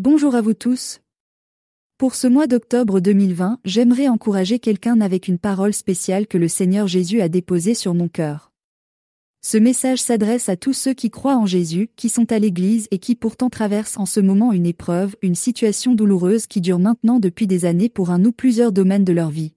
Bonjour à vous tous. Pour ce mois d'octobre 2020, j'aimerais encourager quelqu'un avec une parole spéciale que le Seigneur Jésus a déposée sur mon cœur. Ce message s'adresse à tous ceux qui croient en Jésus, qui sont à l'Église et qui pourtant traversent en ce moment une épreuve, une situation douloureuse qui dure maintenant depuis des années pour un ou plusieurs domaines de leur vie.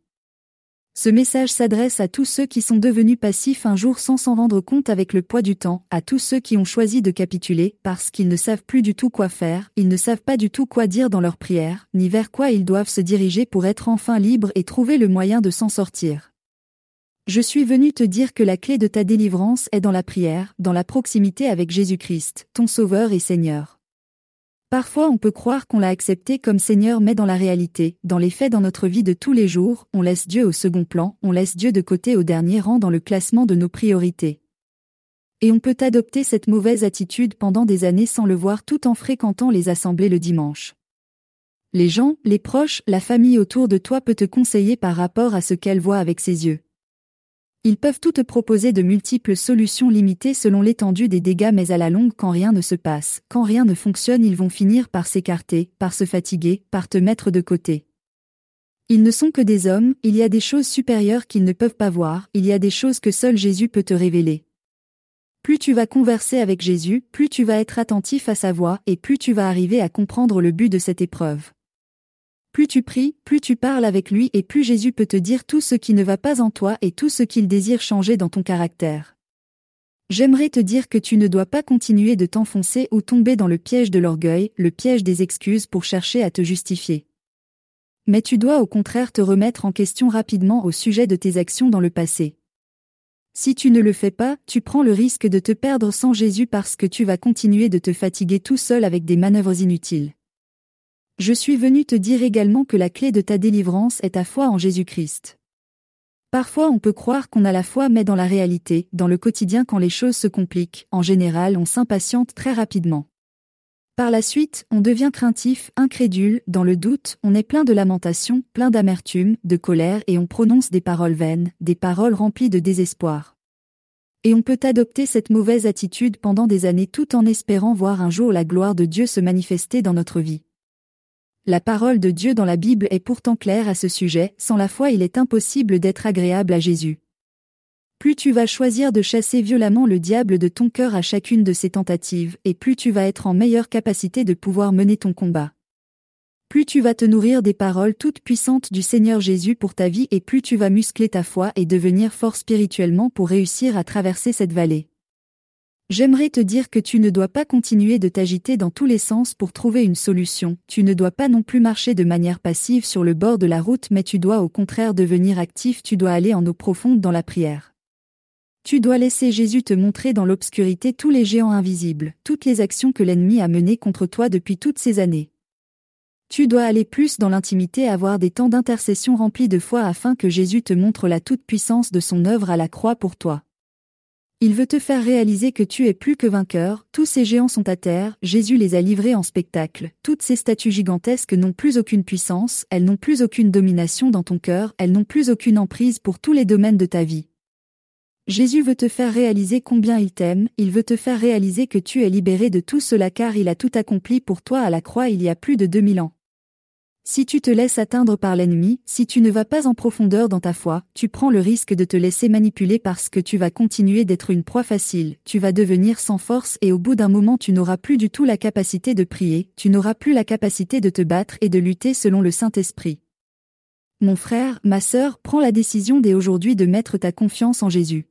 Ce message s'adresse à tous ceux qui sont devenus passifs un jour sans s'en rendre compte avec le poids du temps, à tous ceux qui ont choisi de capituler parce qu'ils ne savent plus du tout quoi faire, ils ne savent pas du tout quoi dire dans leur prière, ni vers quoi ils doivent se diriger pour être enfin libres et trouver le moyen de s'en sortir. Je suis venu te dire que la clé de ta délivrance est dans la prière, dans la proximité avec Jésus-Christ, ton Sauveur et Seigneur. Parfois on peut croire qu'on l'a accepté comme Seigneur mais dans la réalité, dans les faits dans notre vie de tous les jours, on laisse Dieu au second plan, on laisse Dieu de côté au dernier rang dans le classement de nos priorités. Et on peut adopter cette mauvaise attitude pendant des années sans le voir tout en fréquentant les assemblées le dimanche. Les gens, les proches, la famille autour de toi peut te conseiller par rapport à ce qu'elle voit avec ses yeux. Ils peuvent tout te proposer de multiples solutions limitées selon l'étendue des dégâts mais à la longue quand rien ne se passe, quand rien ne fonctionne ils vont finir par s'écarter, par se fatiguer, par te mettre de côté. Ils ne sont que des hommes, il y a des choses supérieures qu'ils ne peuvent pas voir, il y a des choses que seul Jésus peut te révéler. Plus tu vas converser avec Jésus, plus tu vas être attentif à sa voix et plus tu vas arriver à comprendre le but de cette épreuve. Plus tu pries, plus tu parles avec lui et plus Jésus peut te dire tout ce qui ne va pas en toi et tout ce qu'il désire changer dans ton caractère. J'aimerais te dire que tu ne dois pas continuer de t'enfoncer ou tomber dans le piège de l'orgueil, le piège des excuses pour chercher à te justifier. Mais tu dois au contraire te remettre en question rapidement au sujet de tes actions dans le passé. Si tu ne le fais pas, tu prends le risque de te perdre sans Jésus parce que tu vas continuer de te fatiguer tout seul avec des manœuvres inutiles. Je suis venu te dire également que la clé de ta délivrance est ta foi en Jésus-Christ. Parfois on peut croire qu'on a la foi mais dans la réalité, dans le quotidien quand les choses se compliquent, en général on s'impatiente très rapidement. Par la suite, on devient craintif, incrédule, dans le doute, on est plein de lamentation, plein d'amertume, de colère et on prononce des paroles vaines, des paroles remplies de désespoir. Et on peut adopter cette mauvaise attitude pendant des années tout en espérant voir un jour la gloire de Dieu se manifester dans notre vie. La parole de Dieu dans la Bible est pourtant claire à ce sujet, sans la foi il est impossible d'être agréable à Jésus. Plus tu vas choisir de chasser violemment le diable de ton cœur à chacune de ses tentatives, et plus tu vas être en meilleure capacité de pouvoir mener ton combat. Plus tu vas te nourrir des paroles toutes puissantes du Seigneur Jésus pour ta vie et plus tu vas muscler ta foi et devenir fort spirituellement pour réussir à traverser cette vallée. J'aimerais te dire que tu ne dois pas continuer de t'agiter dans tous les sens pour trouver une solution, tu ne dois pas non plus marcher de manière passive sur le bord de la route mais tu dois au contraire devenir actif, tu dois aller en eau profonde dans la prière. Tu dois laisser Jésus te montrer dans l'obscurité tous les géants invisibles, toutes les actions que l'ennemi a menées contre toi depuis toutes ces années. Tu dois aller plus dans l'intimité, avoir des temps d'intercession remplis de foi afin que Jésus te montre la toute-puissance de son œuvre à la croix pour toi. Il veut te faire réaliser que tu es plus que vainqueur, tous ces géants sont à terre, Jésus les a livrés en spectacle, toutes ces statues gigantesques n'ont plus aucune puissance, elles n'ont plus aucune domination dans ton cœur, elles n'ont plus aucune emprise pour tous les domaines de ta vie. Jésus veut te faire réaliser combien il t'aime, il veut te faire réaliser que tu es libéré de tout cela car il a tout accompli pour toi à la croix il y a plus de 2000 ans. Si tu te laisses atteindre par l'ennemi, si tu ne vas pas en profondeur dans ta foi, tu prends le risque de te laisser manipuler parce que tu vas continuer d'être une proie facile, tu vas devenir sans force et au bout d'un moment tu n'auras plus du tout la capacité de prier, tu n'auras plus la capacité de te battre et de lutter selon le Saint-Esprit. Mon frère, ma sœur, prends la décision dès aujourd'hui de mettre ta confiance en Jésus.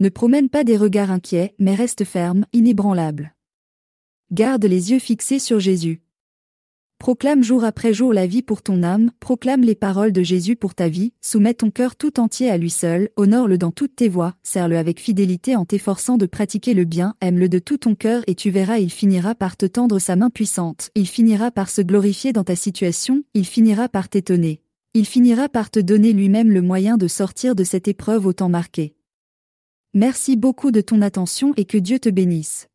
Ne promène pas des regards inquiets, mais reste ferme, inébranlable. Garde les yeux fixés sur Jésus. Proclame jour après jour la vie pour ton âme, proclame les paroles de Jésus pour ta vie, soumets ton cœur tout entier à lui seul, honore-le dans toutes tes voies, sers-le avec fidélité en t'efforçant de pratiquer le bien, aime-le de tout ton cœur et tu verras il finira par te tendre sa main puissante, il finira par se glorifier dans ta situation, il finira par t'étonner. Il finira par te donner lui-même le moyen de sortir de cette épreuve autant marquée. Merci beaucoup de ton attention et que Dieu te bénisse.